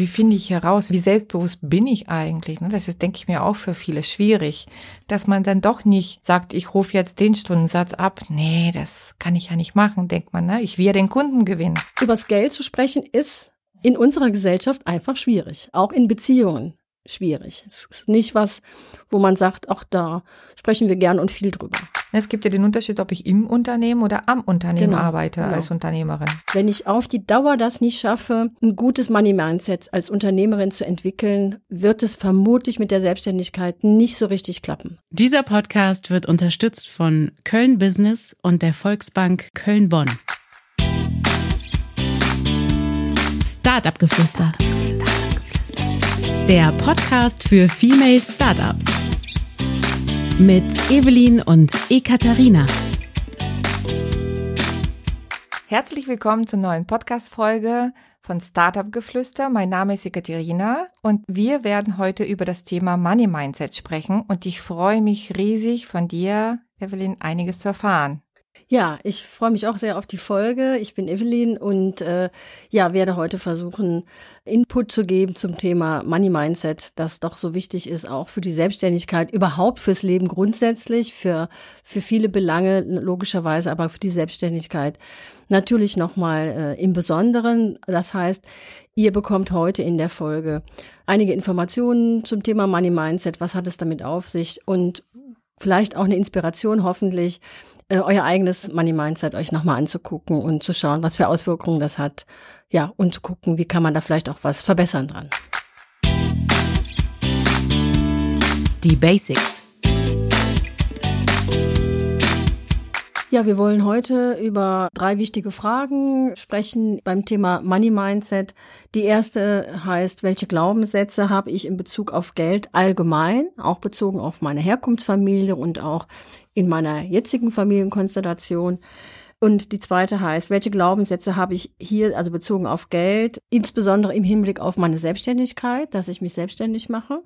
wie finde ich heraus, wie selbstbewusst bin ich eigentlich? Ne? Das ist, denke ich mir, auch für viele schwierig, dass man dann doch nicht sagt, ich rufe jetzt den Stundensatz ab. Nee, das kann ich ja nicht machen, denkt man. Ne? Ich will ja den Kunden gewinnen. Übers Geld zu sprechen ist in unserer Gesellschaft einfach schwierig, auch in Beziehungen schwierig. Es ist nicht was, wo man sagt, auch da sprechen wir gern und viel drüber. Es gibt ja den Unterschied, ob ich im Unternehmen oder am Unternehmen genau, arbeite genau. als Unternehmerin. Wenn ich auf die Dauer das nicht schaffe, ein gutes Money-Mindset als Unternehmerin zu entwickeln, wird es vermutlich mit der Selbstständigkeit nicht so richtig klappen. Dieser Podcast wird unterstützt von Köln Business und der Volksbank Köln-Bonn. Startup-Geflüster. Der Podcast für Female Startups mit Evelyn und Ekaterina. Herzlich willkommen zur neuen Podcast-Folge von Startup Geflüster. Mein Name ist Ekaterina und wir werden heute über das Thema Money Mindset sprechen und ich freue mich riesig von dir, Evelyn, einiges zu erfahren. Ja, ich freue mich auch sehr auf die Folge. Ich bin Evelyn und äh, ja, werde heute versuchen, Input zu geben zum Thema Money Mindset, das doch so wichtig ist, auch für die Selbstständigkeit, überhaupt fürs Leben grundsätzlich, für, für viele Belange logischerweise, aber für die Selbstständigkeit natürlich nochmal äh, im Besonderen. Das heißt, ihr bekommt heute in der Folge einige Informationen zum Thema Money Mindset. Was hat es damit auf sich? Und vielleicht auch eine Inspiration hoffentlich, euer eigenes Money Mindset euch nochmal anzugucken und zu schauen, was für Auswirkungen das hat. Ja, und zu gucken, wie kann man da vielleicht auch was verbessern dran. Die Basics. Ja, wir wollen heute über drei wichtige Fragen sprechen beim Thema Money Mindset. Die erste heißt, welche Glaubenssätze habe ich in Bezug auf Geld allgemein, auch bezogen auf meine Herkunftsfamilie und auch in meiner jetzigen Familienkonstellation. Und die zweite heißt, welche Glaubenssätze habe ich hier, also bezogen auf Geld, insbesondere im Hinblick auf meine Selbstständigkeit, dass ich mich selbstständig mache.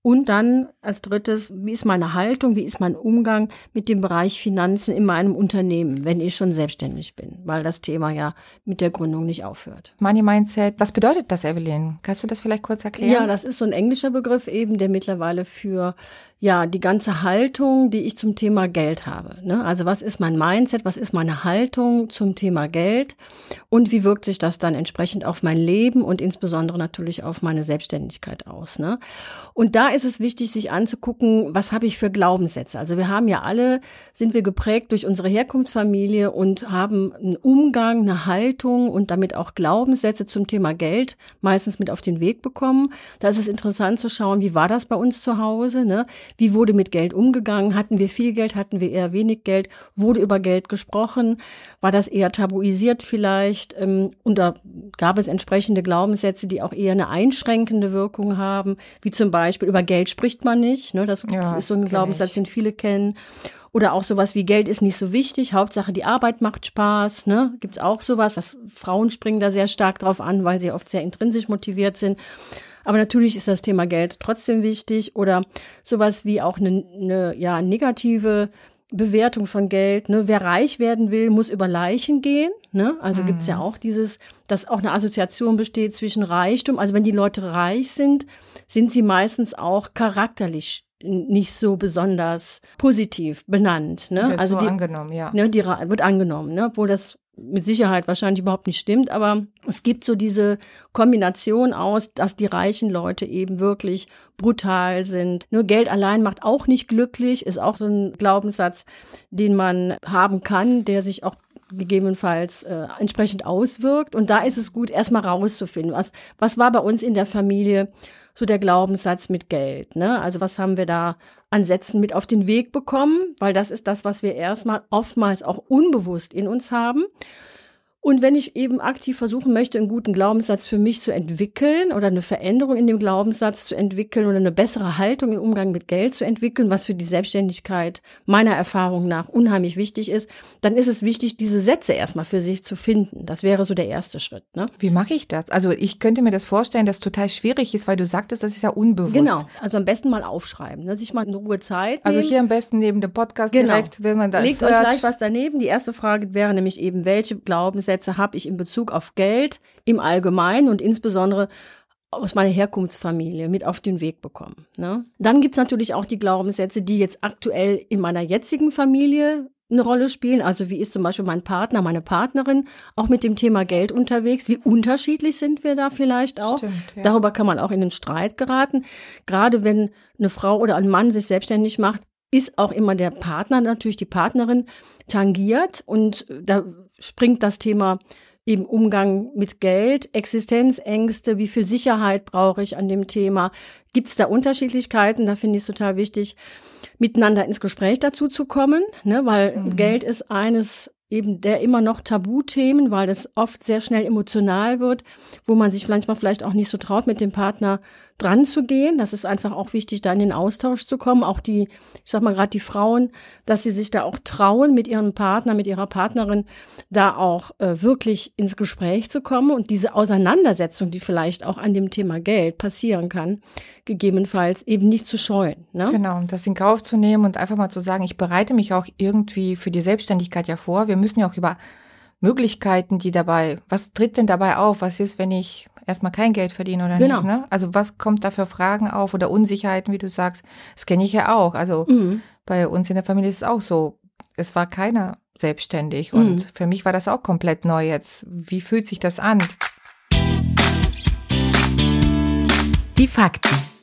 Und dann als drittes, wie ist meine Haltung, wie ist mein Umgang mit dem Bereich Finanzen in meinem Unternehmen, wenn ich schon selbstständig bin, weil das Thema ja mit der Gründung nicht aufhört. Money Mindset, was bedeutet das, Evelyn? Kannst du das vielleicht kurz erklären? Ja, das ist so ein englischer Begriff eben, der mittlerweile für ja, die ganze Haltung, die ich zum Thema Geld habe. Ne? Also was ist mein Mindset, was ist meine Haltung zum Thema Geld und wie wirkt sich das dann entsprechend auf mein Leben und insbesondere natürlich auf meine Selbstständigkeit aus. Ne? Und da ist es wichtig, sich anzugucken, was habe ich für Glaubenssätze. Also wir haben ja alle, sind wir geprägt durch unsere Herkunftsfamilie und haben einen Umgang, eine Haltung und damit auch Glaubenssätze zum Thema Geld meistens mit auf den Weg bekommen. Da ist es interessant zu schauen, wie war das bei uns zu Hause? Ne? Wie wurde mit Geld umgegangen? Hatten wir viel Geld? Hatten wir eher wenig Geld? Wurde über Geld gesprochen? War das eher tabuisiert vielleicht? Ähm, und da gab es entsprechende Glaubenssätze, die auch eher eine einschränkende Wirkung haben, wie zum Beispiel über Geld spricht man nicht. Ne? Das ja, ist so ein Glaubenssatz, ich. den viele kennen. Oder auch sowas wie Geld ist nicht so wichtig, Hauptsache die Arbeit macht Spaß. Ne? Gibt es auch sowas, dass Frauen springen da sehr stark drauf an, weil sie oft sehr intrinsisch motiviert sind. Aber natürlich ist das Thema Geld trotzdem wichtig oder sowas wie auch eine, eine ja, negative Bewertung von Geld. Ne? Wer reich werden will, muss über Leichen gehen. Ne? Also mhm. gibt's ja auch dieses, dass auch eine Assoziation besteht zwischen Reichtum. Also wenn die Leute reich sind, sind sie meistens auch charakterlich nicht so besonders positiv benannt. Ne? Wird also so die, angenommen, ja. Ne, die wird angenommen, ne? obwohl das mit Sicherheit wahrscheinlich überhaupt nicht stimmt, aber es gibt so diese Kombination aus, dass die reichen Leute eben wirklich brutal sind. Nur Geld allein macht auch nicht glücklich, ist auch so ein Glaubenssatz, den man haben kann, der sich auch gegebenenfalls äh, entsprechend auswirkt. Und da ist es gut, erstmal rauszufinden, was, was war bei uns in der Familie so der Glaubenssatz mit Geld. Ne? Also was haben wir da an Sätzen mit auf den Weg bekommen? Weil das ist das, was wir erstmal oftmals auch unbewusst in uns haben. Und wenn ich eben aktiv versuchen möchte, einen guten Glaubenssatz für mich zu entwickeln oder eine Veränderung in dem Glaubenssatz zu entwickeln oder eine bessere Haltung im Umgang mit Geld zu entwickeln, was für die Selbstständigkeit meiner Erfahrung nach unheimlich wichtig ist, dann ist es wichtig, diese Sätze erstmal für sich zu finden. Das wäre so der erste Schritt. Ne? Wie mache ich das? Also ich könnte mir das vorstellen, dass es total schwierig ist, weil du sagtest, das ist ja unbewusst. Genau. Also am besten mal aufschreiben, ne? sich mal eine Ruhe Zeit. Also nehmen. Also hier am besten neben dem Podcast genau. direkt, wenn man das Legt hört. euch gleich was daneben. Die erste Frage wäre nämlich eben, welche Glaubenssätze Glaubenssätze habe ich in Bezug auf Geld im Allgemeinen und insbesondere aus meiner Herkunftsfamilie mit auf den Weg bekommen. Ne? Dann gibt's natürlich auch die Glaubenssätze, die jetzt aktuell in meiner jetzigen Familie eine Rolle spielen. Also wie ist zum Beispiel mein Partner, meine Partnerin auch mit dem Thema Geld unterwegs? Wie unterschiedlich sind wir da vielleicht auch? Stimmt, ja. Darüber kann man auch in den Streit geraten. Gerade wenn eine Frau oder ein Mann sich selbstständig macht, ist auch immer der Partner, natürlich die Partnerin, tangiert. Und da springt das Thema eben Umgang mit Geld, Existenzängste, wie viel Sicherheit brauche ich an dem Thema? Gibt es da Unterschiedlichkeiten? Da finde ich es total wichtig, miteinander ins Gespräch dazu zu kommen, ne? weil mhm. Geld ist eines eben der immer noch Tabuthemen, weil das oft sehr schnell emotional wird, wo man sich manchmal vielleicht auch nicht so traut, mit dem Partner dran zu gehen. Das ist einfach auch wichtig, da in den Austausch zu kommen. Auch die, ich sag mal gerade die Frauen, dass sie sich da auch trauen, mit ihrem Partner, mit ihrer Partnerin da auch äh, wirklich ins Gespräch zu kommen und diese Auseinandersetzung, die vielleicht auch an dem Thema Geld passieren kann, gegebenenfalls eben nicht zu scheuen. Ne? Genau, das in Kauf zu nehmen und einfach mal zu sagen, ich bereite mich auch irgendwie für die Selbstständigkeit ja vor. Wir müssen ja auch über Möglichkeiten, die dabei, was tritt denn dabei auf? Was ist, wenn ich erstmal kein Geld verdiene oder genau. nicht? Ne? Also was kommt da für Fragen auf oder Unsicherheiten, wie du sagst? Das kenne ich ja auch. Also mhm. bei uns in der Familie ist es auch so. Es war keiner selbstständig und mhm. für mich war das auch komplett neu jetzt. Wie fühlt sich das an? Die Fakten.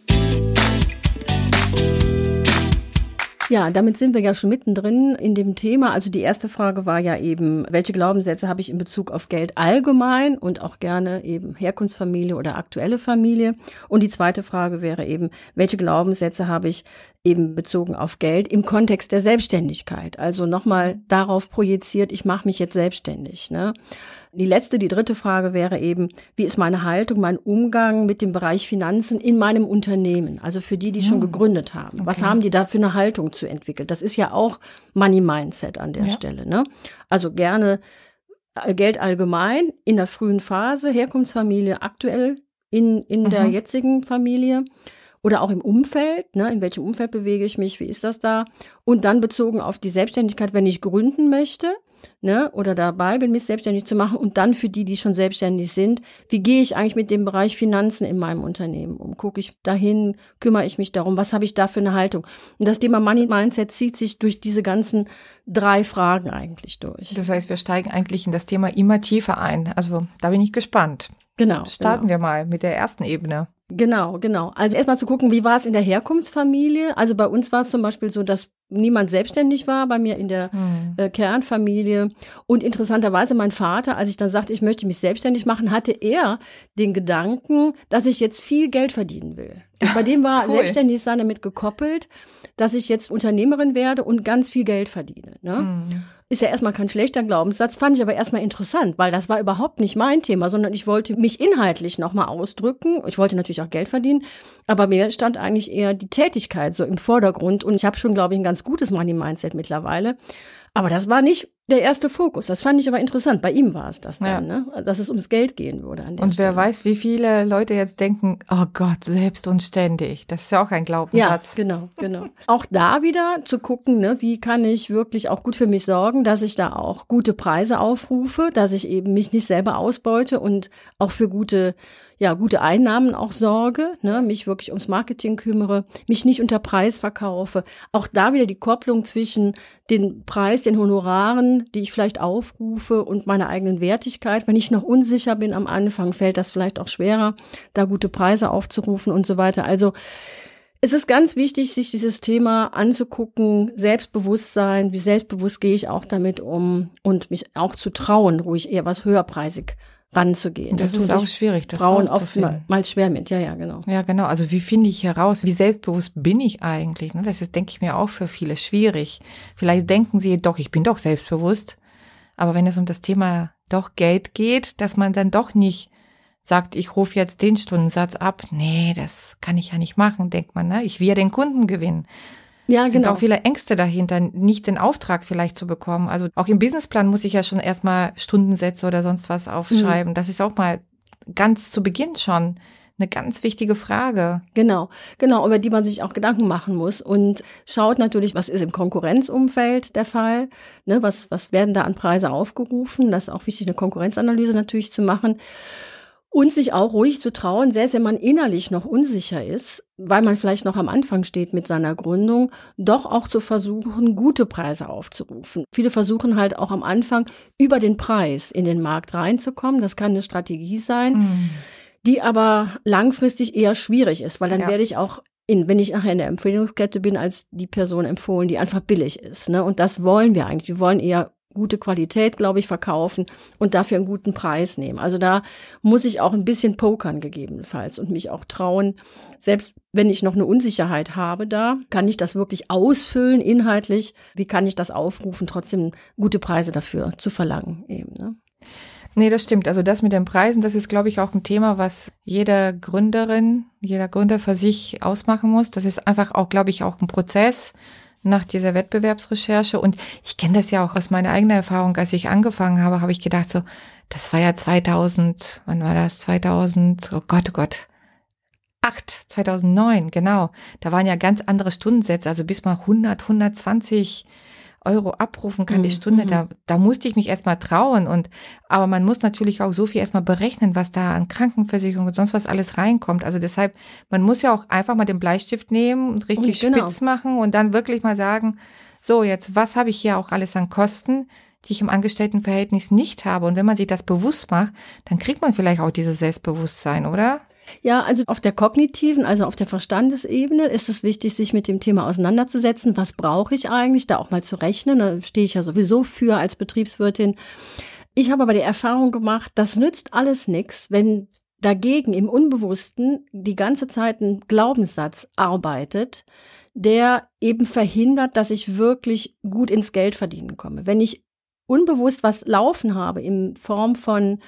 Ja, damit sind wir ja schon mittendrin in dem Thema. Also die erste Frage war ja eben, welche Glaubenssätze habe ich in Bezug auf Geld allgemein und auch gerne eben Herkunftsfamilie oder aktuelle Familie? Und die zweite Frage wäre eben, welche Glaubenssätze habe ich eben bezogen auf Geld im Kontext der Selbstständigkeit? Also nochmal darauf projiziert, ich mache mich jetzt selbstständig. Ne? Die letzte, die dritte Frage wäre eben, wie ist meine Haltung, mein Umgang mit dem Bereich Finanzen in meinem Unternehmen? Also für die, die schon hm. gegründet haben. Okay. Was haben die da für eine Haltung zu entwickelt? Das ist ja auch Money Mindset an der ja. Stelle. Ne? Also gerne äh, Geld allgemein in der frühen Phase, Herkunftsfamilie aktuell in, in mhm. der jetzigen Familie oder auch im Umfeld, ne, in welchem Umfeld bewege ich mich, wie ist das da? Und dann bezogen auf die Selbstständigkeit, wenn ich gründen möchte, ne, oder dabei bin, mich selbstständig zu machen und dann für die, die schon selbstständig sind, wie gehe ich eigentlich mit dem Bereich Finanzen in meinem Unternehmen um? Gucke ich dahin, kümmere ich mich darum, was habe ich da für eine Haltung? Und das Thema Money Mindset zieht sich durch diese ganzen drei Fragen eigentlich durch. Das heißt, wir steigen eigentlich in das Thema immer tiefer ein. Also da bin ich gespannt. Genau. Starten genau. wir mal mit der ersten Ebene. Genau, genau. Also erstmal zu gucken, wie war es in der Herkunftsfamilie? Also bei uns war es zum Beispiel so, dass niemand selbstständig war, bei mir in der hm. äh, Kernfamilie. Und interessanterweise mein Vater, als ich dann sagte, ich möchte mich selbstständig machen, hatte er den Gedanken, dass ich jetzt viel Geld verdienen will. Und bei dem war cool. selbstständig sein damit gekoppelt, dass ich jetzt Unternehmerin werde und ganz viel Geld verdiene. Ne? Hm. Ist ja erstmal kein schlechter Glaubenssatz, fand ich aber erstmal interessant, weil das war überhaupt nicht mein Thema, sondern ich wollte mich inhaltlich nochmal ausdrücken. Ich wollte natürlich auch Geld verdienen, aber mir stand eigentlich eher die Tätigkeit so im Vordergrund und ich habe schon, glaube ich, ein ganz gutes Money-Mindset mittlerweile. Aber das war nicht der erste Fokus. Das fand ich aber interessant. Bei ihm war es das dann, ja. ne? dass es ums Geld gehen würde. Und wer Stelle. weiß, wie viele Leute jetzt denken, oh Gott, selbst und ständig. Das ist ja auch ein Glaubenssatz. Ja, genau, genau. auch da wieder zu gucken, ne, wie kann ich wirklich auch gut für mich sorgen, dass ich da auch gute Preise aufrufe, dass ich eben mich nicht selber ausbeute und auch für gute ja, gute Einnahmen auch sorge, ne, mich wirklich ums Marketing kümmere, mich nicht unter Preis verkaufe. Auch da wieder die Kopplung zwischen den Preis, den Honoraren, die ich vielleicht aufrufe und meiner eigenen Wertigkeit. Wenn ich noch unsicher bin am Anfang, fällt das vielleicht auch schwerer, da gute Preise aufzurufen und so weiter. Also es ist ganz wichtig, sich dieses Thema anzugucken, Selbstbewusstsein, wie selbstbewusst gehe ich auch damit um und mich auch zu trauen, ruhig eher was höherpreisig ranzugehen. Das, das ist auch schwierig, das Frauen oft mal, mal, schwer mit. Ja, ja, genau. Ja, genau. Also wie finde ich heraus, wie selbstbewusst bin ich eigentlich? Ne? Das ist, denke ich mir, auch für viele schwierig. Vielleicht denken sie doch, ich bin doch selbstbewusst. Aber wenn es um das Thema doch Geld geht, dass man dann doch nicht sagt, ich rufe jetzt den Stundensatz ab. Nee, das kann ich ja nicht machen, denkt man. Ne? Ich will ja den Kunden gewinnen. Ja, es genau. Sind auch viele Ängste dahinter, nicht den Auftrag vielleicht zu bekommen. Also auch im Businessplan muss ich ja schon erstmal Stundensätze oder sonst was aufschreiben. Mhm. Das ist auch mal ganz zu Beginn schon eine ganz wichtige Frage. Genau, genau, über die man sich auch Gedanken machen muss und schaut natürlich, was ist im Konkurrenzumfeld der Fall, ne, was, was werden da an Preise aufgerufen, das ist auch wichtig, eine Konkurrenzanalyse natürlich zu machen. Und sich auch ruhig zu trauen, selbst wenn man innerlich noch unsicher ist, weil man vielleicht noch am Anfang steht mit seiner Gründung, doch auch zu versuchen, gute Preise aufzurufen. Viele versuchen halt auch am Anfang über den Preis in den Markt reinzukommen. Das kann eine Strategie sein, mhm. die aber langfristig eher schwierig ist, weil dann ja. werde ich auch in, wenn ich nachher in der Empfehlungskette bin, als die Person empfohlen, die einfach billig ist. Ne? Und das wollen wir eigentlich. Wir wollen eher gute Qualität, glaube ich, verkaufen und dafür einen guten Preis nehmen. Also da muss ich auch ein bisschen pokern gegebenenfalls und mich auch trauen. Selbst wenn ich noch eine Unsicherheit habe da, kann ich das wirklich ausfüllen inhaltlich? Wie kann ich das aufrufen, trotzdem gute Preise dafür zu verlangen eben, ne? Nee, das stimmt. Also das mit den Preisen, das ist, glaube ich, auch ein Thema, was jeder Gründerin, jeder Gründer für sich ausmachen muss. Das ist einfach auch, glaube ich, auch ein Prozess nach dieser Wettbewerbsrecherche. Und ich kenne das ja auch aus meiner eigenen Erfahrung. Als ich angefangen habe, habe ich gedacht so, das war ja 2000, wann war das? 2000, oh Gott, oh Gott. 8, 2009, genau. Da waren ja ganz andere Stundensätze, also bis mal 100, 120 Euro abrufen kann die mhm, Stunde, mhm. da, da musste ich mich erstmal trauen und, aber man muss natürlich auch so viel erstmal berechnen, was da an Krankenversicherung und sonst was alles reinkommt. Also deshalb, man muss ja auch einfach mal den Bleistift nehmen und richtig und genau. spitz machen und dann wirklich mal sagen, so jetzt, was habe ich hier auch alles an Kosten? Die ich im Angestelltenverhältnis nicht habe. Und wenn man sich das bewusst macht, dann kriegt man vielleicht auch dieses Selbstbewusstsein, oder? Ja, also auf der kognitiven, also auf der Verstandesebene ist es wichtig, sich mit dem Thema auseinanderzusetzen. Was brauche ich eigentlich? Da auch mal zu rechnen. Da stehe ich ja sowieso für als Betriebswirtin. Ich habe aber die Erfahrung gemacht, das nützt alles nichts, wenn dagegen im Unbewussten die ganze Zeit ein Glaubenssatz arbeitet, der eben verhindert, dass ich wirklich gut ins Geld verdienen komme. Wenn ich unbewusst was laufen habe in Form von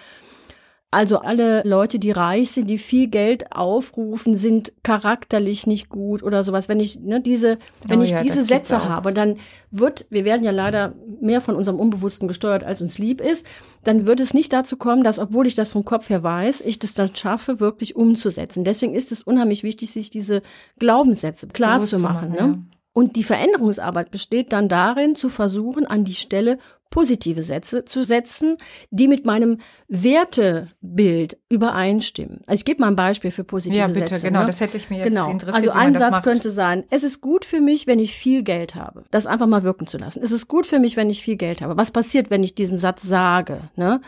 also alle Leute, die reich sind, die viel Geld aufrufen, sind charakterlich nicht gut oder sowas. Wenn ich ne, diese, wenn oh ich ja, diese Sätze habe, dann wird, wir werden ja leider mehr von unserem Unbewussten gesteuert, als uns lieb ist, dann wird es nicht dazu kommen, dass, obwohl ich das vom Kopf her weiß, ich das dann schaffe, wirklich umzusetzen. Deswegen ist es unheimlich wichtig, sich diese Glaubenssätze klar zu machen. machen ne? ja. Und die Veränderungsarbeit besteht dann darin, zu versuchen, an die Stelle positive Sätze zu setzen, die mit meinem Wertebild übereinstimmen. Also ich gebe mal ein Beispiel für positive Sätze. Ja, bitte, Sätze, genau, ne? das hätte ich mir jetzt genau. interessiert. Also ein Satz macht. könnte sein, es ist gut für mich, wenn ich viel Geld habe. Das einfach mal wirken zu lassen. Es ist gut für mich, wenn ich viel Geld habe. Was passiert, wenn ich diesen Satz sage? Ne?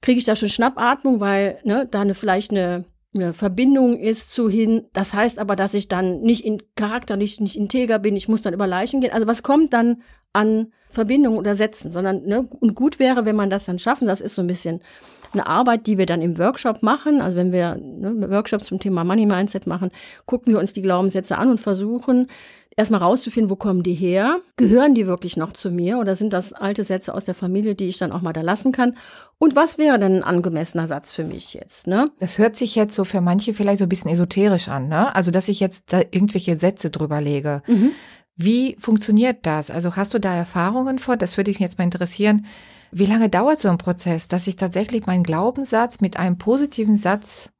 Kriege ich da schon Schnappatmung, weil ne, da eine, vielleicht eine eine Verbindung ist zu hin. Das heißt aber, dass ich dann nicht in charakterlich nicht integer bin. Ich muss dann über Leichen gehen. Also was kommt dann an Verbindungen oder Sätzen, sondern ne, und gut wäre, wenn man das dann schaffen. Das ist so ein bisschen eine Arbeit, die wir dann im Workshop machen. Also wenn wir ne, Workshops zum Thema Money Mindset machen, gucken wir uns die Glaubenssätze an und versuchen erstmal rauszufinden, wo kommen die her? Gehören die wirklich noch zu mir oder sind das alte Sätze aus der Familie, die ich dann auch mal da lassen kann? Und was wäre denn ein angemessener Satz für mich jetzt? Ne? Das hört sich jetzt so für manche vielleicht so ein bisschen esoterisch an, ne? Also dass ich jetzt da irgendwelche Sätze drüber lege. Mhm. Wie funktioniert das? Also hast du da Erfahrungen vor? Das würde mich jetzt mal interessieren. Wie lange dauert so ein Prozess, dass ich tatsächlich meinen Glaubenssatz mit einem positiven Satz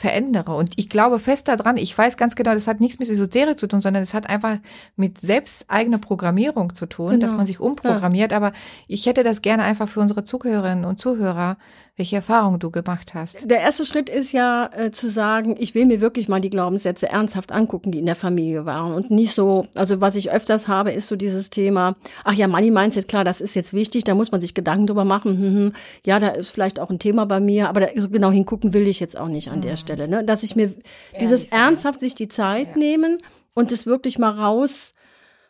verändere. Und ich glaube fest daran, ich weiß ganz genau, das hat nichts mit Esoterik zu tun, sondern es hat einfach mit selbst eigener Programmierung zu tun, genau. dass man sich umprogrammiert. Ja. Aber ich hätte das gerne einfach für unsere Zuhörerinnen und Zuhörer welche Erfahrungen du gemacht hast. Der erste Schritt ist ja äh, zu sagen, ich will mir wirklich mal die Glaubenssätze ernsthaft angucken, die in der Familie waren und nicht so, also was ich öfters habe, ist so dieses Thema, ach ja, Money Mindset, klar, das ist jetzt wichtig, da muss man sich Gedanken drüber machen, hm, hm, ja, da ist vielleicht auch ein Thema bei mir, aber da, so genau hingucken will ich jetzt auch nicht an mhm. der Stelle, ne? dass ich mir dieses sein. ernsthaft sich die Zeit ja. nehmen und es wirklich mal raus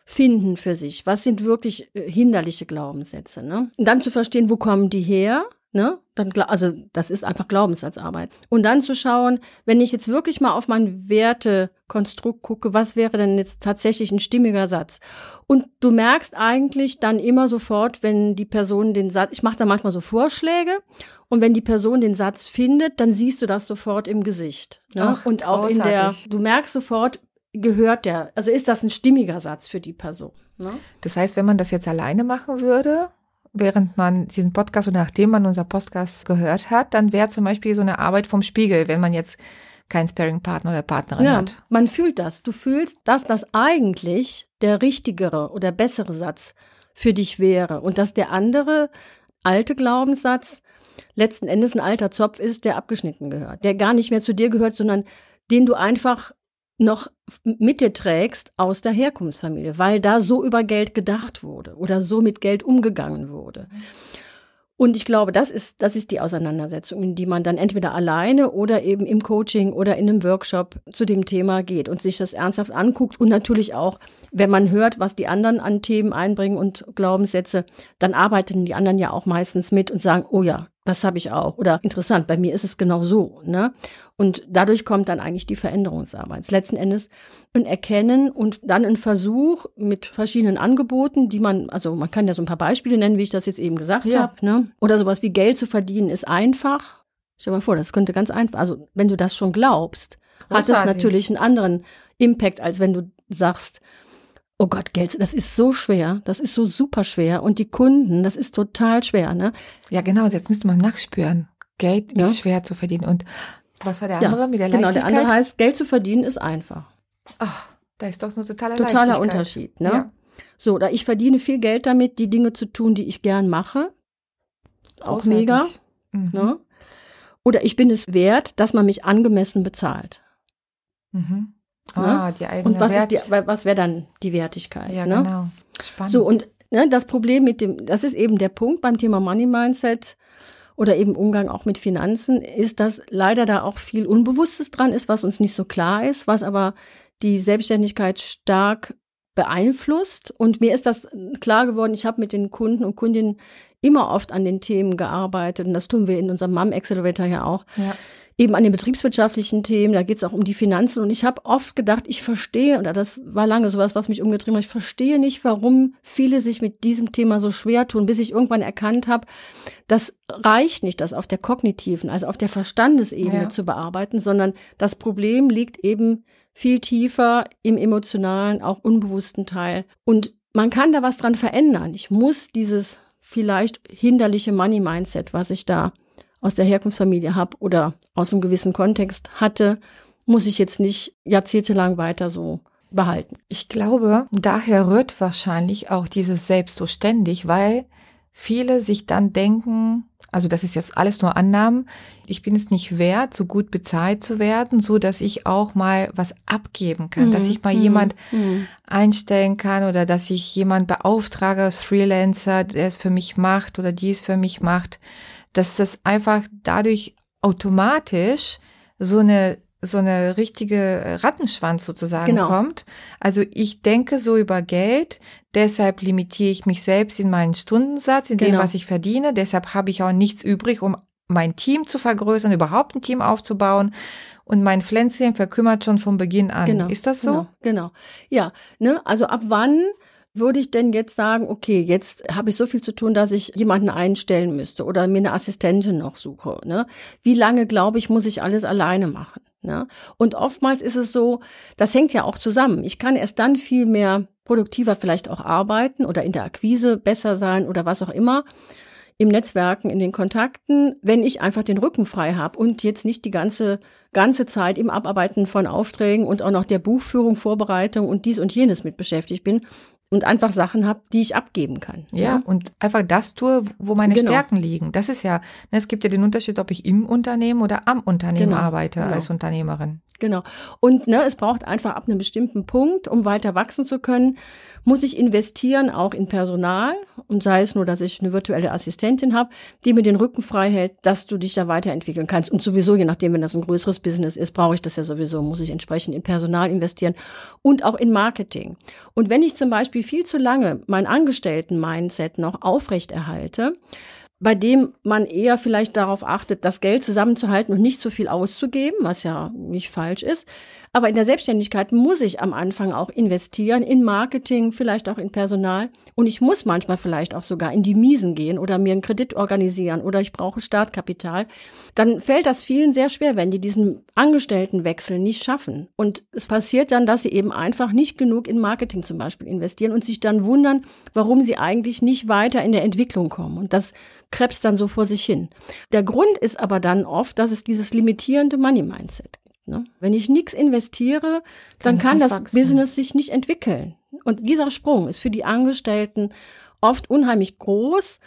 finden für sich. Was sind wirklich äh, hinderliche Glaubenssätze? Ne? Und dann zu verstehen, wo kommen die her? Ne? Dann, also das ist einfach Glaubenssatzarbeit. Und dann zu schauen, wenn ich jetzt wirklich mal auf mein Wertekonstrukt gucke, was wäre denn jetzt tatsächlich ein stimmiger Satz? Und du merkst eigentlich dann immer sofort, wenn die Person den Satz, ich mache da manchmal so Vorschläge, und wenn die Person den Satz findet, dann siehst du das sofort im Gesicht. Ne? Ach, und auch großartig. in der, du merkst sofort, gehört der, also ist das ein stimmiger Satz für die Person. Ne? Das heißt, wenn man das jetzt alleine machen würde, während man diesen Podcast oder nachdem man unser Podcast gehört hat, dann wäre zum Beispiel so eine Arbeit vom Spiegel, wenn man jetzt keinen Sparing-Partner oder Partnerin ja, hat. Man fühlt das. Du fühlst, dass das eigentlich der richtigere oder bessere Satz für dich wäre und dass der andere alte Glaubenssatz letzten Endes ein alter Zopf ist, der abgeschnitten gehört, der gar nicht mehr zu dir gehört, sondern den du einfach noch mit dir trägst aus der Herkunftsfamilie, weil da so über Geld gedacht wurde oder so mit Geld umgegangen wurde. Und ich glaube, das ist, das ist die Auseinandersetzung, in die man dann entweder alleine oder eben im Coaching oder in einem Workshop zu dem Thema geht und sich das ernsthaft anguckt und natürlich auch wenn man hört, was die anderen an Themen einbringen und Glaubenssätze, dann arbeiten die anderen ja auch meistens mit und sagen, oh ja, das habe ich auch. Oder interessant, bei mir ist es genau so. Ne? Und dadurch kommt dann eigentlich die Veränderungsarbeit. Letzten Endes ein Erkennen und dann ein Versuch mit verschiedenen Angeboten, die man, also man kann ja so ein paar Beispiele nennen, wie ich das jetzt eben gesagt ja. habe. Ne? Oder sowas wie Geld zu verdienen ist einfach. Stell dir mal vor, das könnte ganz einfach, also wenn du das schon glaubst, Großartig. hat es natürlich einen anderen Impact, als wenn du sagst, Oh Gott, Geld, das ist so schwer. Das ist so super schwer. Und die Kunden, das ist total schwer, ne? Ja, genau. Jetzt müsste man nachspüren. Geld ja. ist schwer zu verdienen. Und was war der andere ja, mit der Leichtigkeit? Genau, der andere heißt, Geld zu verdienen ist einfach. Ach, da ist doch eine totale Totaler Unterschied, ne? Ja. So, da ich verdiene viel Geld damit, die Dinge zu tun, die ich gern mache. Auch Großartig. mega. Mhm. Ne? Oder ich bin es wert, dass man mich angemessen bezahlt. Mhm. Ne? Ah, die eigene Und was Wert. ist die, was wäre dann die Wertigkeit? Ja, ne? genau. Spannend. So, und ne, das Problem mit dem, das ist eben der Punkt beim Thema Money Mindset oder eben Umgang auch mit Finanzen, ist, dass leider da auch viel Unbewusstes dran ist, was uns nicht so klar ist, was aber die Selbstständigkeit stark beeinflusst. Und mir ist das klar geworden, ich habe mit den Kunden und Kundinnen immer oft an den Themen gearbeitet und das tun wir in unserem Mom Accelerator ja auch. Ja eben an den betriebswirtschaftlichen Themen, da geht es auch um die Finanzen. Und ich habe oft gedacht, ich verstehe, oder das war lange sowas, was mich umgetrieben hat, ich verstehe nicht, warum viele sich mit diesem Thema so schwer tun, bis ich irgendwann erkannt habe, das reicht nicht, das auf der kognitiven, also auf der Verstandesebene ja. zu bearbeiten, sondern das Problem liegt eben viel tiefer im emotionalen, auch unbewussten Teil. Und man kann da was dran verändern. Ich muss dieses vielleicht hinderliche Money-Mindset, was ich da aus der Herkunftsfamilie habe oder aus einem gewissen Kontext hatte, muss ich jetzt nicht jahrzehntelang weiter so behalten. Ich glaube, daher rührt wahrscheinlich auch dieses Selbst so ständig, weil viele sich dann denken, also das ist jetzt alles nur Annahmen, ich bin es nicht wert, so gut bezahlt zu werden, so dass ich auch mal was abgeben kann, mhm. dass ich mal mhm. jemand mhm. einstellen kann oder dass ich jemand beauftrage als Freelancer, der es für mich macht oder die es für mich macht dass das einfach dadurch automatisch so eine so eine richtige Rattenschwanz sozusagen genau. kommt. Also ich denke so über Geld, deshalb limitiere ich mich selbst in meinen Stundensatz, in genau. dem, was ich verdiene. Deshalb habe ich auch nichts übrig, um mein Team zu vergrößern, überhaupt ein Team aufzubauen. Und mein Pflänzchen verkümmert schon von Beginn an. Genau. Ist das so? Genau. genau. Ja, ne, also ab wann würde ich denn jetzt sagen, okay, jetzt habe ich so viel zu tun, dass ich jemanden einstellen müsste oder mir eine Assistentin noch suche. Ne? Wie lange, glaube ich, muss ich alles alleine machen? Ne? Und oftmals ist es so, das hängt ja auch zusammen. Ich kann erst dann viel mehr produktiver vielleicht auch arbeiten oder in der Akquise besser sein oder was auch immer im Netzwerken, in den Kontakten, wenn ich einfach den Rücken frei habe und jetzt nicht die ganze ganze Zeit im Abarbeiten von Aufträgen und auch noch der Buchführung, Vorbereitung und dies und jenes mit beschäftigt bin, und einfach Sachen habe, die ich abgeben kann. Ja, ja, und einfach das tue, wo meine genau. Stärken liegen. Das ist ja, ne, es gibt ja den Unterschied, ob ich im Unternehmen oder am Unternehmen genau. arbeite genau. als Unternehmerin. Genau. Und ne, es braucht einfach ab einem bestimmten Punkt, um weiter wachsen zu können, muss ich investieren auch in Personal und sei es nur, dass ich eine virtuelle Assistentin habe, die mir den Rücken frei hält, dass du dich da weiterentwickeln kannst. Und sowieso, je nachdem, wenn das ein größeres Business ist, brauche ich das ja sowieso, muss ich entsprechend in Personal investieren und auch in Marketing. Und wenn ich zum Beispiel viel zu lange mein Angestellten-Mindset noch aufrechterhalte, bei dem man eher vielleicht darauf achtet, das Geld zusammenzuhalten und nicht zu viel auszugeben, was ja nicht falsch ist. Aber in der Selbstständigkeit muss ich am Anfang auch investieren in Marketing, vielleicht auch in Personal. Und ich muss manchmal vielleicht auch sogar in die Miesen gehen oder mir einen Kredit organisieren oder ich brauche Startkapital. Dann fällt das vielen sehr schwer, wenn die diesen Angestelltenwechsel nicht schaffen. Und es passiert dann, dass sie eben einfach nicht genug in Marketing zum Beispiel investieren und sich dann wundern, warum sie eigentlich nicht weiter in der Entwicklung kommen. Und das krebst dann so vor sich hin. Der Grund ist aber dann oft, dass es dieses limitierende Money Mindset gibt. Ne? Wenn ich nichts investiere, kann dann kann das wachsen. Business sich nicht entwickeln. Und dieser Sprung ist für die Angestellten oft unheimlich groß.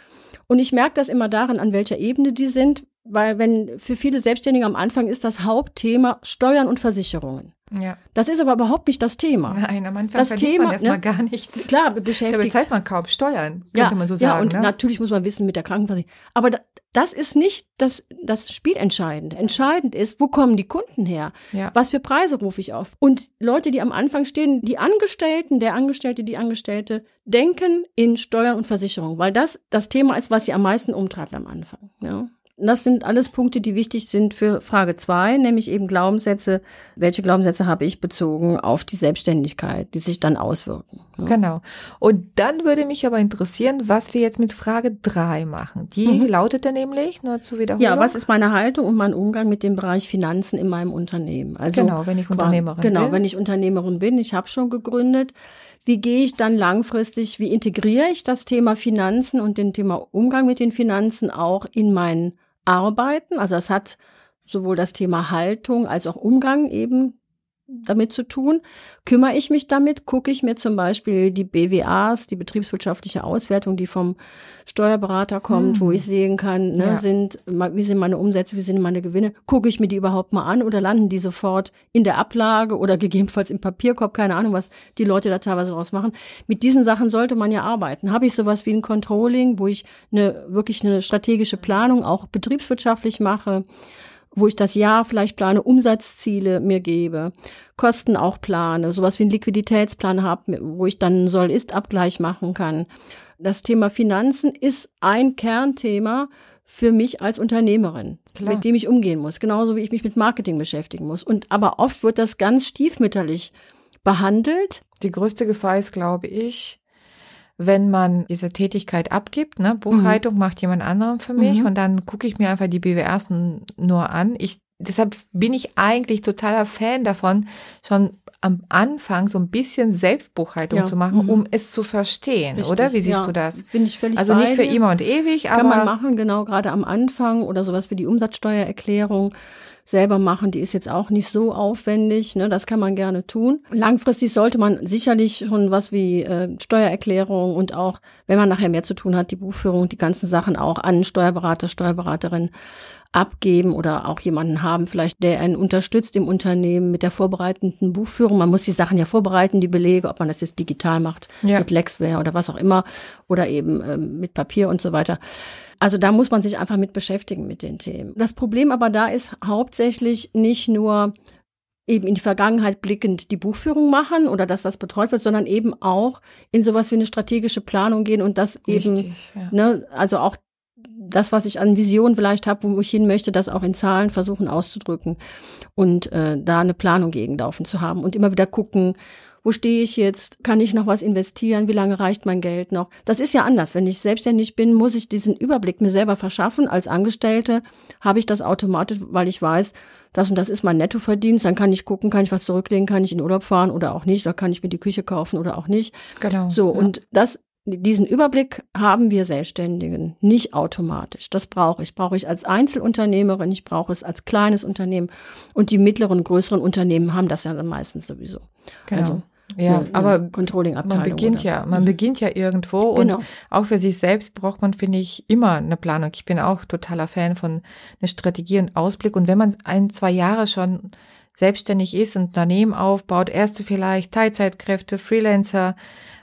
Und ich merke das immer daran, an welcher Ebene die sind, weil wenn für viele Selbstständige am Anfang ist das Hauptthema Steuern und Versicherungen. Ja. Das ist aber überhaupt nicht das Thema. Nein, am Anfang Das Thema, man erstmal ne? gar nichts. Klar, Da beschäftigt. bezahlt man kaum Steuern, könnte ja, man so ja, sagen. und ne? natürlich muss man wissen mit der Krankenversicherung. Aber da, das ist nicht das, das Spielentscheidende. Entscheidend ist, wo kommen die Kunden her? Ja. Was für Preise rufe ich auf? Und Leute, die am Anfang stehen, die Angestellten, der Angestellte, die Angestellte, denken in Steuern und Versicherung, weil das das Thema ist, was sie am meisten umtreibt am Anfang. Ja. Das sind alles Punkte, die wichtig sind für Frage zwei, nämlich eben Glaubenssätze. Welche Glaubenssätze habe ich bezogen auf die Selbstständigkeit, die sich dann auswirken? Ja. Genau. Und dann würde mich aber interessieren, was wir jetzt mit Frage drei machen. Die Mhm. lautete nämlich, nur zur Wiederholung. Ja, was ist meine Haltung und mein Umgang mit dem Bereich Finanzen in meinem Unternehmen? Also Genau, wenn ich Unternehmerin Genau, bin. wenn ich Unternehmerin bin, ich habe schon gegründet. Wie gehe ich dann langfristig, wie integriere ich das Thema Finanzen und den Thema Umgang mit den Finanzen auch in mein Arbeiten? Also das hat sowohl das Thema Haltung als auch Umgang eben damit zu tun. Kümmere ich mich damit? Gucke ich mir zum Beispiel die BWAs, die betriebswirtschaftliche Auswertung, die vom Steuerberater kommt, Hm. wo ich sehen kann, ne, Ja. sind, wie sind meine Umsätze, wie sind meine Gewinne? Gucke ich mir die überhaupt mal an oder landen die sofort in der Ablage oder gegebenenfalls im Papierkorb? Keine Ahnung, was die Leute da teilweise draus machen. Mit diesen Sachen sollte man ja arbeiten. Habe ich sowas wie ein Controlling, wo ich eine, wirklich eine strategische Planung auch betriebswirtschaftlich mache? Wo ich das Jahr vielleicht plane, Umsatzziele mir gebe, Kosten auch plane, sowas wie einen Liquiditätsplan habe, wo ich dann Soll-Ist-Abgleich machen kann. Das Thema Finanzen ist ein Kernthema für mich als Unternehmerin, Klar. mit dem ich umgehen muss, genauso wie ich mich mit Marketing beschäftigen muss. Und aber oft wird das ganz stiefmütterlich behandelt. Die größte Gefahr ist, glaube ich, wenn man diese Tätigkeit abgibt, ne, Buchhaltung macht jemand anderem für mich Mhm. und dann gucke ich mir einfach die BWRs nur an. Ich, deshalb bin ich eigentlich totaler Fan davon, schon am Anfang so ein bisschen Selbstbuchhaltung Ja, zu machen, mhm. um es zu verstehen, Richtig, oder? Wie siehst ja, du das? Finde ich völlig Also nicht für immer und ewig, Kann aber man machen, genau, gerade am Anfang oder sowas wie die Umsatzsteuererklärung selber machen, die ist jetzt auch nicht so aufwendig, ne, das kann man gerne tun. Langfristig sollte man sicherlich schon was wie äh, Steuererklärung und auch, wenn man nachher mehr zu tun hat, die Buchführung, die ganzen Sachen auch an Steuerberater, Steuerberaterin abgeben oder auch jemanden haben, vielleicht der einen unterstützt im Unternehmen mit der vorbereitenden Buchführung. Man muss die Sachen ja vorbereiten, die Belege, ob man das jetzt digital macht, Ja. mit Lexware oder was auch immer oder eben ähm, mit Papier und so weiter. Also da muss man sich einfach mit beschäftigen mit den Themen. Das Problem aber da ist hauptsächlich nicht nur eben in die Vergangenheit blickend die Buchführung machen oder dass das betreut wird, sondern eben auch in sowas wie eine strategische Planung gehen und das eben Richtig, ja. Ne, also auch das, was ich an Vision vielleicht habe, wo ich hin möchte, das auch in Zahlen versuchen auszudrücken und äh, da eine Planung gegenlaufen zu haben und immer wieder gucken, wo stehe ich jetzt? Kann ich noch was investieren? Wie lange reicht mein Geld noch? Das ist ja anders. Wenn ich selbstständig bin, muss ich diesen Überblick mir selber verschaffen. Als Angestellte habe ich das automatisch, weil ich weiß, das und das ist mein Nettoverdienst. Dann kann ich gucken, kann ich was zurücklegen, kann ich in Urlaub fahren oder auch nicht, oder kann ich mir die Küche kaufen oder auch nicht. Genau. So, ja. und das, diesen Überblick haben wir Selbstständigen nicht automatisch. Das brauche ich. Brauche ich als Einzelunternehmerin, ich brauche es als kleines Unternehmen. Und die mittleren, größeren Unternehmen haben das ja dann meistens sowieso. genau. Also, ja, eine- eine aber Controlling-Abteilung. Man beginnt oder- ja, man Mhm. beginnt ja irgendwo und Genau. auch für sich selbst braucht man, finde ich, immer eine Planung. Ich bin auch totaler Fan von einer Strategie und Ausblick. Und wenn man ein, zwei Jahre schon selbstständig ist, ein Unternehmen aufbaut, erste vielleicht Teilzeitkräfte, Freelancer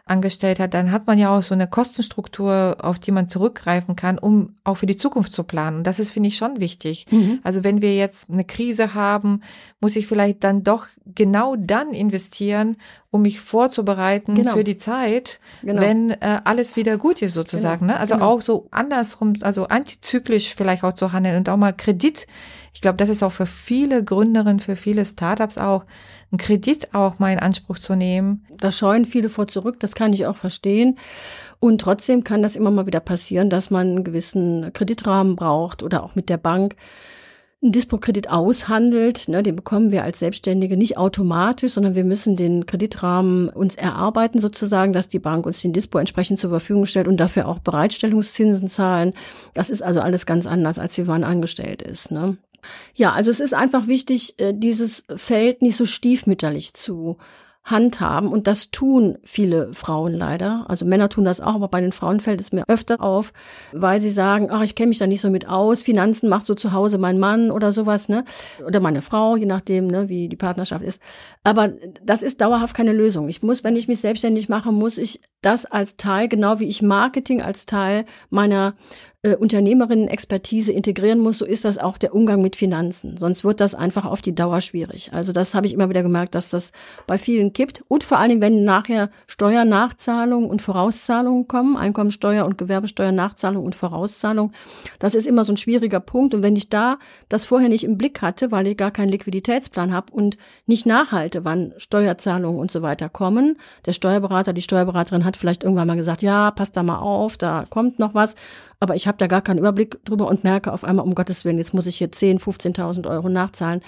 angestellt hat, dann hat man ja auch so eine Kostenstruktur, auf die man zurückgreifen kann, um auch für die Zukunft zu planen. Und das ist, finde ich, schon wichtig. Mhm. Also wenn wir jetzt eine Krise haben, muss ich vielleicht dann doch genau dann investieren, um mich vorzubereiten Genau. für die Zeit, Genau. wenn äh, alles wieder gut ist sozusagen. Genau, Ne? Also genau. auch so andersrum, also antizyklisch vielleicht auch zu handeln und auch mal Kredit. Ich glaube, das ist auch für viele Gründerinnen, für viele Startups auch, einen Kredit auch mal in Anspruch zu nehmen. Da scheuen viele vor zurück, das kann ich auch verstehen. Und trotzdem kann das immer mal wieder passieren, dass man einen gewissen Kreditrahmen braucht oder auch mit der Bank einen Dispo-Kredit aushandelt. Ne, den bekommen wir als Selbstständige nicht automatisch, sondern wir müssen den Kreditrahmen uns erarbeiten, sozusagen, dass die Bank uns den Dispo entsprechend zur Verfügung stellt und dafür auch Bereitstellungszinsen zahlen. Das ist also alles ganz anders, als wie man angestellt ist. Ne? Ja, also es ist einfach wichtig, äh, dieses Feld nicht so stiefmütterlich zu handhaben. Und das tun viele Frauen leider. Also Männer tun das auch, aber bei den Frauen fällt es mir öfter auf, weil sie sagen, ach, ich kenne mich da nicht so mit aus. Finanzen macht so zu Hause mein Mann oder sowas, ne? Oder meine Frau, je nachdem, ne, wie die Partnerschaft ist. Aber das ist dauerhaft keine Lösung. Ich muss, wenn ich mich selbstständig mache, muss ich das als Teil, genau wie ich Marketing als Teil meiner äh, Unternehmerinnen-Expertise integrieren muss, so ist das auch der Umgang mit Finanzen. Sonst wird das einfach auf die Dauer schwierig. Also das habe ich immer wieder gemerkt, dass das bei vielen kippt. Und vor Dingen, wenn nachher Steuernachzahlungen und Vorauszahlungen kommen, Einkommensteuer und Gewerbesteuernachzahlung und Vorauszahlung, das ist immer so ein schwieriger Punkt. Und wenn ich da das vorher nicht im Blick hatte, weil ich gar keinen Liquiditätsplan habe und nicht nachhalte, wann Steuerzahlungen und so weiter kommen, der Steuerberater, die Steuerberaterin hat vielleicht irgendwann mal gesagt, ja, passt da mal auf, da kommt noch was aber ich habe da gar keinen Überblick drüber und merke auf einmal, um Gottes Willen, jetzt muss ich hier 10, 15.000 Euro nachzahlen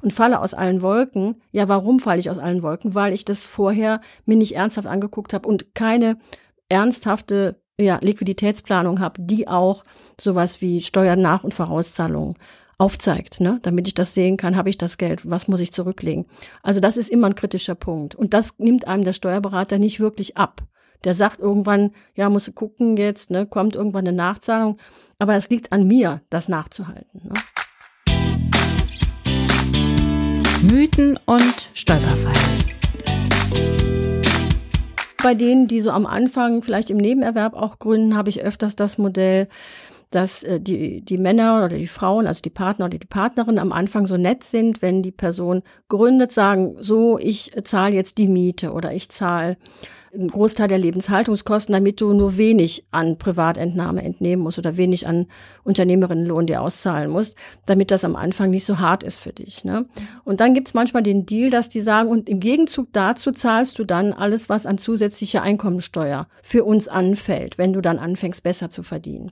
und falle aus allen Wolken. Ja, warum falle ich aus allen Wolken? Weil ich das vorher mir nicht ernsthaft angeguckt habe und keine ernsthafte ja, Liquiditätsplanung habe, die auch sowas wie Steuern nach und Vorauszahlungen aufzeigt, ne? damit ich das sehen kann, habe ich das Geld, was muss ich zurücklegen. Also das ist immer ein kritischer Punkt. Und das nimmt einem der Steuerberater nicht wirklich ab. Der sagt irgendwann, ja, muss gucken jetzt, ne, kommt irgendwann eine Nachzahlung. Aber es liegt an mir, das nachzuhalten. Ne? Mythen und Stolperfallen. Bei denen, die so am Anfang vielleicht im Nebenerwerb auch gründen, habe ich öfters das Modell, dass äh, die, die Männer oder die Frauen, also die Partner oder die Partnerin am Anfang so nett sind, wenn die Person gründet, sagen, so, ich zahle jetzt die Miete oder ich zahle einen Großteil der Lebenshaltungskosten, damit du nur wenig an Privatentnahme entnehmen musst oder wenig an Unternehmerinnenlohn dir auszahlen musst, damit das am Anfang nicht so hart ist für dich. Ne? Und dann gibt's manchmal den Deal, dass die sagen, und im Gegenzug dazu zahlst du dann alles, was an zusätzlicher Einkommensteuer für uns anfällt, wenn du dann anfängst, besser zu verdienen.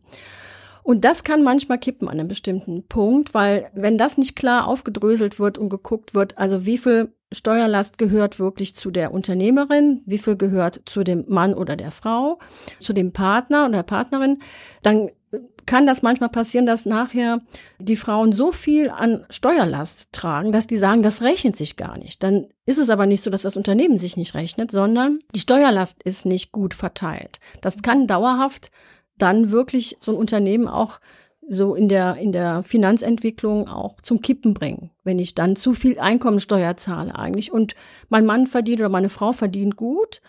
Und das kann manchmal kippen an einem bestimmten Punkt, weil wenn das nicht klar aufgedröselt wird und geguckt wird, also wie viel Steuerlast gehört wirklich zu der Unternehmerin, wie viel gehört zu dem Mann oder der Frau, zu dem Partner oder der Partnerin, dann kann das manchmal passieren, dass nachher die Frauen so viel an Steuerlast tragen, dass die sagen, das rechnet sich gar nicht. Dann ist es aber nicht so, dass das Unternehmen sich nicht rechnet, sondern die Steuerlast ist nicht gut verteilt. Das kann dauerhaft dann wirklich so ein Unternehmen auch so in der, in der Finanzentwicklung auch zum Kippen bringen. Wenn ich dann zu viel Einkommensteuer zahle eigentlich und mein Mann verdient oder meine Frau verdient gut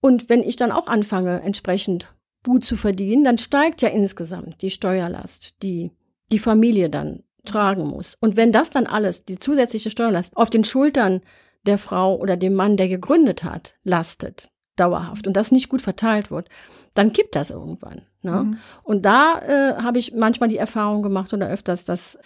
und wenn ich dann auch anfange, entsprechend gut zu verdienen, dann steigt ja insgesamt die Steuerlast, die die Familie dann tragen muss. Und wenn das dann alles, die zusätzliche Steuerlast, auf den Schultern der Frau oder dem Mann, der gegründet hat, lastet, dauerhaft und das nicht gut verteilt wird, dann kippt das irgendwann. Ne? Mhm. Und da äh, habe ich manchmal die Erfahrung gemacht oder öfters, dass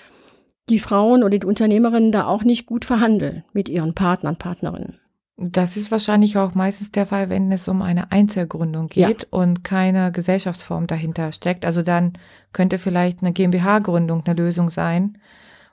die Frauen oder die Unternehmerinnen da auch nicht gut verhandeln mit ihren Partnern, Partnerinnen. Das ist wahrscheinlich auch meistens der Fall, wenn es um eine Einzelgründung geht ja. und keine Gesellschaftsform dahinter steckt. Also dann könnte vielleicht eine GmbH-Gründung eine Lösung sein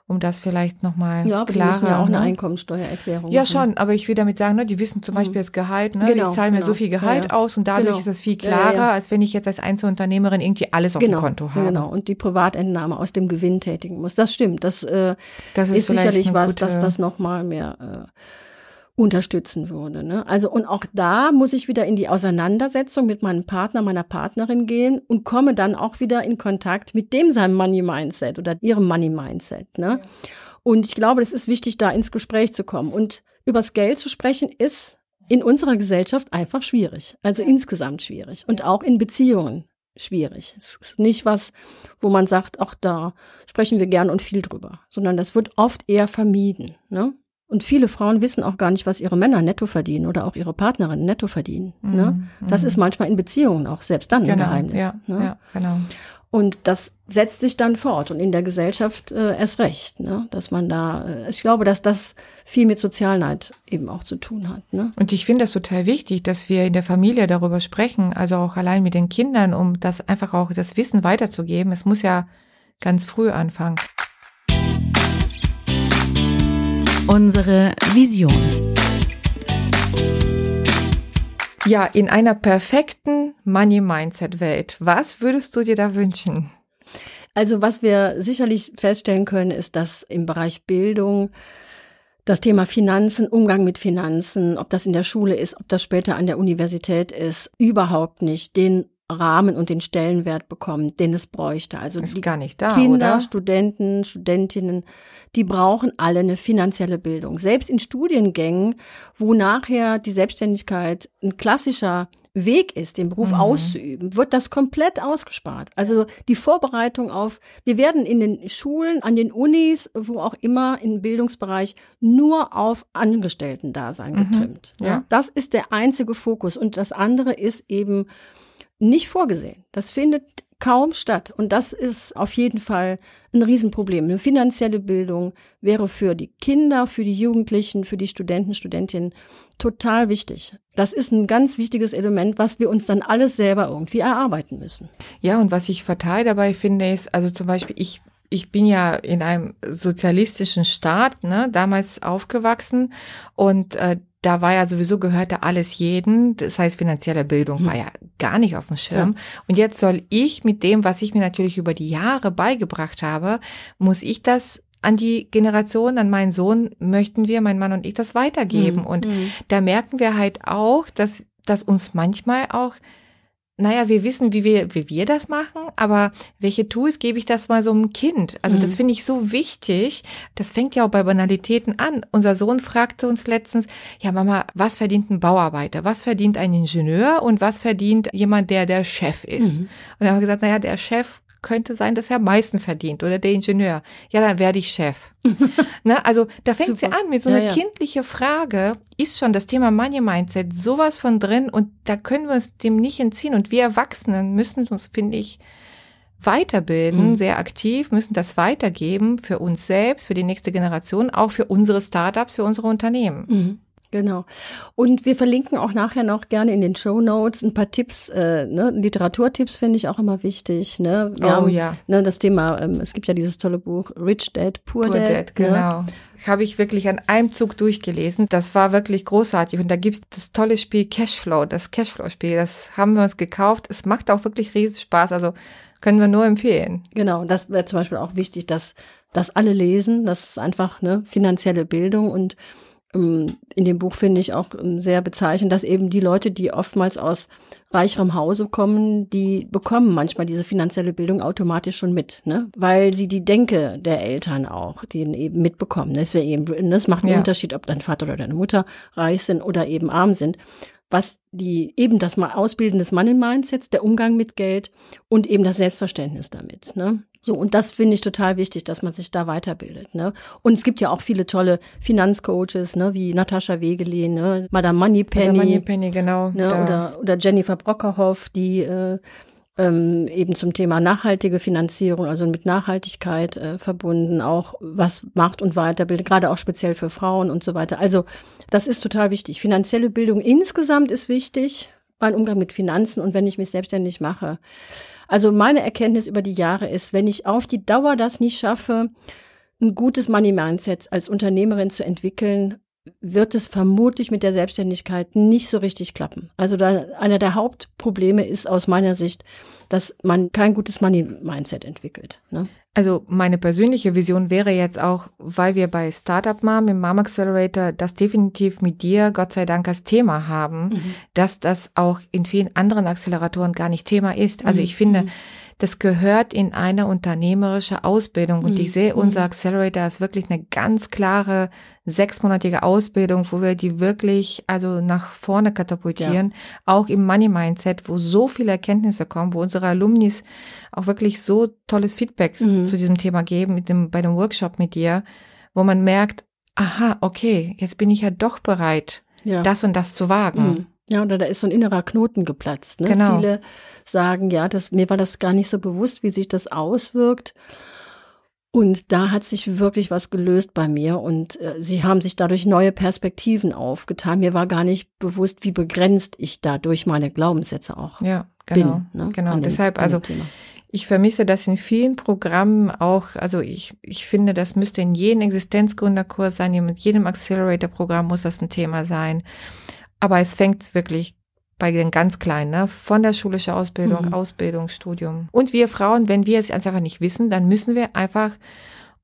um das vielleicht nochmal ja, aber klarer. Die müssen ja auch eine ne? Einkommensteuererklärung Ja, machen. schon, aber ich will damit sagen, ne, die wissen zum Beispiel mhm. das Gehalt, ne, genau, ich zahle mir genau. so viel Gehalt ja, ja. aus und dadurch genau. ist es viel klarer, ja, als wenn ich jetzt als Einzelunternehmerin irgendwie alles auf genau, dem Konto habe. Genau, und die Privatentnahme aus dem Gewinn tätigen muss. Das stimmt, das, äh, das ist, ist sicherlich was, dass das nochmal mehr äh, unterstützen würde. Ne? Also und auch da muss ich wieder in die Auseinandersetzung mit meinem Partner, meiner Partnerin gehen und komme dann auch wieder in Kontakt mit dem seinem Money Mindset oder ihrem Money Mindset. Ne? Ja. Und ich glaube, es ist wichtig, da ins Gespräch zu kommen. Und übers Geld zu sprechen ist in unserer Gesellschaft einfach schwierig. Also ja. insgesamt schwierig. Und auch in Beziehungen schwierig. Es ist nicht was, wo man sagt, ach, da sprechen wir gern und viel drüber, sondern das wird oft eher vermieden. Ne? Und viele Frauen wissen auch gar nicht, was ihre Männer netto verdienen oder auch ihre Partnerinnen netto verdienen. Mhm. Ne? Das mhm. ist manchmal in Beziehungen auch selbst dann genau, ein Geheimnis. Ja, ne? ja, genau. Und das setzt sich dann fort und in der Gesellschaft äh, erst recht, ne? dass man da, äh, ich glaube, dass das viel mit Sozialneid eben auch zu tun hat. Ne? Und ich finde das total wichtig, dass wir in der Familie darüber sprechen, also auch allein mit den Kindern, um das einfach auch das Wissen weiterzugeben. Es muss ja ganz früh anfangen unsere Vision. Ja, in einer perfekten Money Mindset Welt, was würdest du dir da wünschen? Also was wir sicherlich feststellen können, ist, dass im Bereich Bildung das Thema Finanzen, Umgang mit Finanzen, ob das in der Schule ist, ob das später an der Universität ist, überhaupt nicht den Rahmen und den Stellenwert bekommen, den es bräuchte. Also Ist die gar nicht da, Kinder, oder? Studenten, Studentinnen, die brauchen alle eine finanzielle Bildung. Selbst in Studiengängen, wo nachher die Selbstständigkeit ein klassischer Weg ist, den Beruf Mhm. auszuüben, wird das komplett ausgespart. Also die Vorbereitung auf, wir werden in den Schulen, an den Unis, wo auch immer im Bildungsbereich nur auf Angestellten-Dasein Mhm. getrimmt. Ja. Das ist der einzige Fokus. Und das andere ist eben nicht vorgesehen. Das findet kaum statt. Und das ist auf jeden Fall ein Riesenproblem. Eine finanzielle Bildung wäre für die Kinder, für die Jugendlichen, für die Studenten, Studentinnen total wichtig. Das ist ein ganz wichtiges Element, was wir uns dann alles selber irgendwie erarbeiten müssen. Ja, und was ich fatal dabei finde, ist, also zum Beispiel, ich, ich bin ja in einem sozialistischen Staat, ne, damals aufgewachsen und äh, da war ja sowieso gehörte alles jeden, das heißt finanzielle Bildung war ja gar nicht auf dem Schirm. Und jetzt soll ich mit dem, was ich mir natürlich über die Jahre beigebracht habe, muss ich das an die Generation, an meinen Sohn, möchten wir, mein Mann und ich, das weitergeben. Mhm. Und Mhm. da merken wir halt auch, dass, dass uns manchmal auch, naja, wir wissen, wie wir, wie wir das machen, aber welche Tools gebe ich das mal so einem Kind? Also das Mhm. finde ich so wichtig. Das fängt ja auch bei Banalitäten an. Unser Sohn fragte uns letztens, ja Mama, was verdient ein Bauarbeiter? Was verdient ein Ingenieur? Und was verdient jemand, der der Chef ist? Mhm. Und dann haben wir gesagt, naja, der Chef könnte sein, dass er am meisten verdient oder der Ingenieur. Ja, dann werde ich Chef. ne? Also da fängt sie an mit so Ja, einer ja. kindliche Frage, ist schon das Thema Money Mindset sowas von drin und da können wir uns dem nicht entziehen. Und wir Erwachsenen müssen uns, finde ich, weiterbilden, Mhm. sehr aktiv, müssen das weitergeben für uns selbst, für die nächste Generation, auch für unsere Startups, für unsere Unternehmen. Mhm. Genau. Und wir verlinken auch nachher noch gerne in den Show Notes ein paar Tipps, äh, ne? Literaturtipps finde ich auch immer wichtig. Ne? Wir Oh haben, ja. Ne, das Thema, ähm, es gibt ja dieses tolle Buch Rich Dad, Poor, Poor Dad. Dad, ne? genau. Habe ich wirklich an einem Zug durchgelesen. Das war wirklich großartig. Und da gibt's das tolle Spiel Cashflow, das Cashflow-Spiel. Das haben wir uns gekauft. Es macht auch wirklich riesen Spaß. Also können wir nur empfehlen. Genau, das wäre zum Beispiel auch wichtig, dass, dass alle lesen. Das ist einfach ne, finanzielle Bildung und in dem Buch finde ich auch ähm, sehr bezeichnend, dass eben die Leute, die oftmals aus reicherem Hause kommen, die bekommen manchmal diese finanzielle Bildung automatisch schon mit, ne? Weil sie die Denke der Eltern auch, die eben mitbekommen. Das, eben, das macht einen Ja. Unterschied, ob dein Vater oder deine Mutter reich sind oder eben arm sind. Was die eben das mal Ausbilden des Money-Mindsets, der Umgang mit Geld und eben das Selbstverständnis damit. Ne? So, und das finde ich total wichtig, dass man sich da weiterbildet. Ne? Und es gibt ja auch viele tolle Finanzcoaches, ne, wie Natascha Wegelin, ne, Madame Moneypenny, Oder Moneypenny, genau. ne, Da- oder, oder Jennifer Brockerhoff, die äh, ähm, eben zum Thema nachhaltige Finanzierung, also mit Nachhaltigkeit äh, verbunden, auch was macht und weiterbildet, gerade auch speziell für Frauen und so weiter. Also das ist total wichtig. Finanzielle Bildung insgesamt ist wichtig, mein Umgang mit Finanzen und wenn ich mich selbstständig mache. Also meine Erkenntnis über die Jahre ist, wenn ich auf die Dauer das nicht schaffe, ein gutes Money-Mindset als Unternehmerin zu entwickeln, wird es vermutlich mit der Selbstständigkeit nicht so richtig klappen. Also da, einer der Hauptprobleme ist aus meiner Sicht, dass man kein gutes Money-Mindset entwickelt. Ne? Also meine persönliche Vision wäre jetzt auch, weil wir bei Startup Mom im Mom Accelerator das definitiv mit dir, Gott sei Dank, als Thema haben, dass das auch in vielen anderen Acceleratoren gar nicht Thema ist. Also Mhm. ich finde, das gehört in eine unternehmerische Ausbildung und Mhm. ich sehe Mhm. unser Accelerator als wirklich eine ganz klare sechsmonatige Ausbildung, wo wir die wirklich also nach vorne katapultieren, auch im Money Mindset, wo so viele Erkenntnisse kommen, wo unsere Alumnis auch wirklich so tolles Feedback Mhm. zu diesem Thema geben mit dem bei dem Workshop mit dir, wo man merkt, aha, okay, jetzt bin ich ja doch bereit, Ja. das und das zu wagen. Mhm. Ja, oder da ist so ein innerer Knoten geplatzt. Ne? Genau. Viele sagen, ja, das, mir war das gar nicht so bewusst, wie sich das auswirkt. Und da hat sich wirklich was gelöst bei mir und äh, sie haben sich dadurch neue Perspektiven aufgetan. Mir war gar nicht bewusst, wie begrenzt ich da durch meine Glaubenssätze auch Ja, genau. bin. Ne? Genau. dem- Deshalb, also ich vermisse das in vielen Programmen auch, also ich, ich finde, das müsste in jedem Existenzgründerkurs sein, mit jedem Accelerator-Programm muss das ein Thema sein. Aber es fängt wirklich bei den ganz Kleinen, ne? von der schulischen Ausbildung, Mhm. Ausbildung, Studium. Und wir Frauen, wenn wir es einfach nicht wissen, dann müssen wir einfach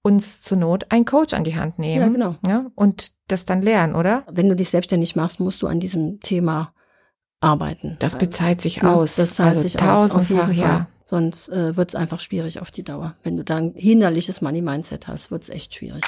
uns zur Not einen Coach an die Hand nehmen. Ja, genau. Ja, und das dann lernen, oder? Wenn du dich selbstständig machst, musst du an diesem Thema arbeiten. Das bezahlt sich Ja, aus. Das zahlt also sich aus, tausendfach, Fall. ja. Sonst äh, wird es einfach schwierig auf die Dauer. Wenn du da ein hinderliches Money-Mindset hast, wird es echt schwierig.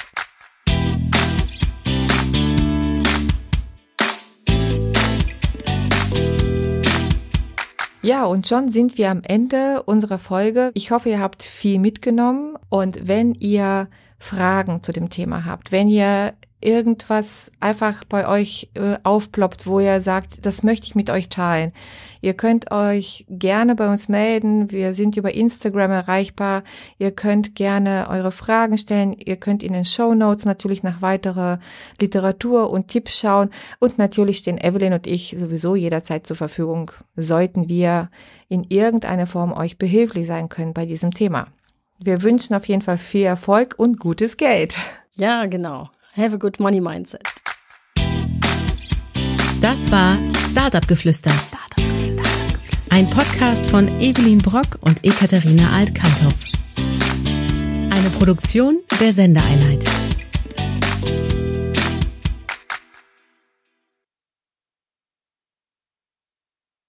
Ja, und schon sind wir am Ende unserer Folge. Ich hoffe, ihr habt viel mitgenommen und wenn ihr Fragen zu dem Thema habt, wenn ihr irgendwas einfach bei euch äh, aufploppt, wo ihr sagt, das möchte ich mit euch teilen. Ihr könnt euch gerne bei uns melden. Wir sind über Instagram erreichbar. Ihr könnt gerne eure Fragen stellen. Ihr könnt in den Show Notes natürlich nach weiterer Literatur und Tipps schauen. Und natürlich stehen Evelyn und ich sowieso jederzeit zur Verfügung, sollten wir in irgendeiner Form euch behilflich sein können bei diesem Thema. Wir wünschen auf jeden Fall viel Erfolg und gutes Geld. Ja, genau. Have a good money mindset. Das war Startup Geflüster. Ein Podcast von Evelyn Brock und Ekaterina Alt-Kanthoff. Eine Produktion der Sendeeinheit.